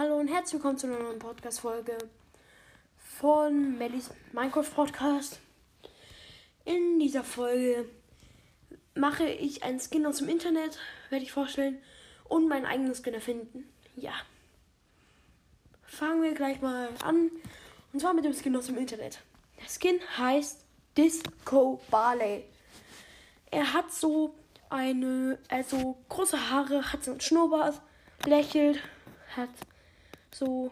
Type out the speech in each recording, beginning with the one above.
Hallo und herzlich willkommen zu einer neuen Podcast-Folge von Mellys Minecraft Podcast. In dieser Folge mache ich einen Skin aus dem Internet, werde ich vorstellen, und meinen eigenen Skin erfinden. Ja. Fangen wir gleich mal an. Und zwar mit dem Skin aus dem Internet. Der Skin heißt Disco Barley. Er hat so eine, also große Haare, hat so einen Schnurrbart, lächelt, hat so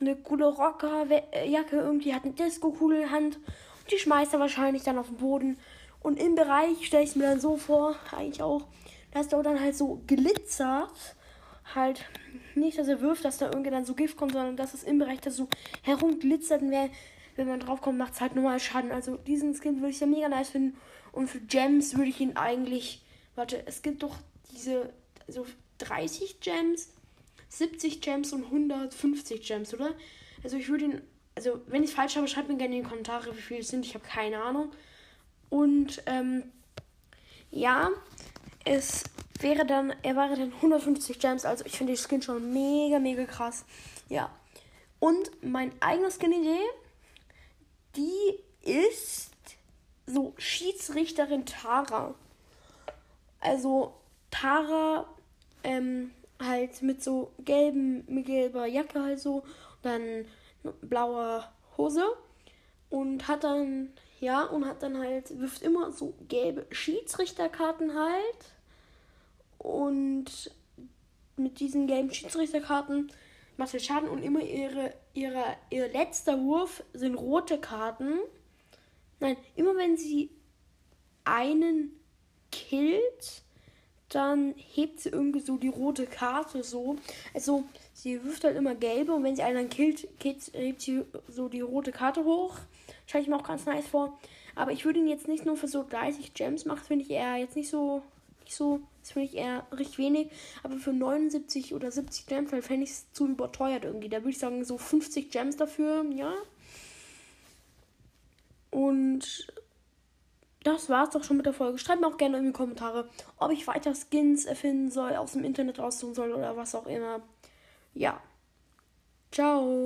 eine coole Rockerjacke, irgendwie hat eine Disco-Kugel in Hand und die schmeißt er wahrscheinlich dann auf den Boden. Und im Bereich stelle ich es mir dann so vor, eigentlich auch, dass da dann halt so glitzert. Halt nicht, dass er wirft, dass da irgendwie dann so Gift kommt, sondern dass es im Bereich da so herumglitzert und wer, wenn man draufkommt, macht es halt normal Schaden. Also diesen Skin würde ich ja mega nice finden. Und für Gems würde ich ihn eigentlich. Warte, es gibt doch diese. Also 30 Gems, 70 Gems und 150 Gems, oder? Also ich würde ihn. Also, wenn ich es falsch habe, schreibt mir gerne in die Kommentare, wie viele es sind. Ich habe keine Ahnung. Und ähm, ja, es wäre dann, er wäre dann 150 Gems. Also ich finde die Skin schon mega, mega krass. Ja. Und mein eigener Skin-Idee, die ist so Schiedsrichterin Tara. Also Tara ähm, halt mit so gelben, mit gelber Jacke halt so, dann blauer Hose und hat dann ja und hat dann halt wirft immer so gelbe Schiedsrichterkarten halt und mit diesen gelben Schiedsrichterkarten macht er Schaden und immer ihre, ihre, ihr letzter Wurf sind rote Karten. Nein, immer wenn sie einen killt, dann hebt sie irgendwie so die rote Karte so. Also sie wirft halt immer gelbe und wenn sie einen dann killt, hebt sie so die rote Karte hoch. Stelle ich mir auch ganz nice vor. Aber ich würde ihn jetzt nicht nur für so 30 Gems machen, finde ich eher jetzt nicht so, nicht so, das finde ich eher richtig wenig. Aber für 79 oder 70 Gems fände ich es zu überteuert irgendwie. Da würde ich sagen, so 50 Gems dafür, ja. Und das war's doch schon mit der Folge. Schreibt mir auch gerne in die Kommentare, ob ich weiter Skins erfinden soll, aus dem Internet raussuchen soll oder was auch immer. Ja. Ciao.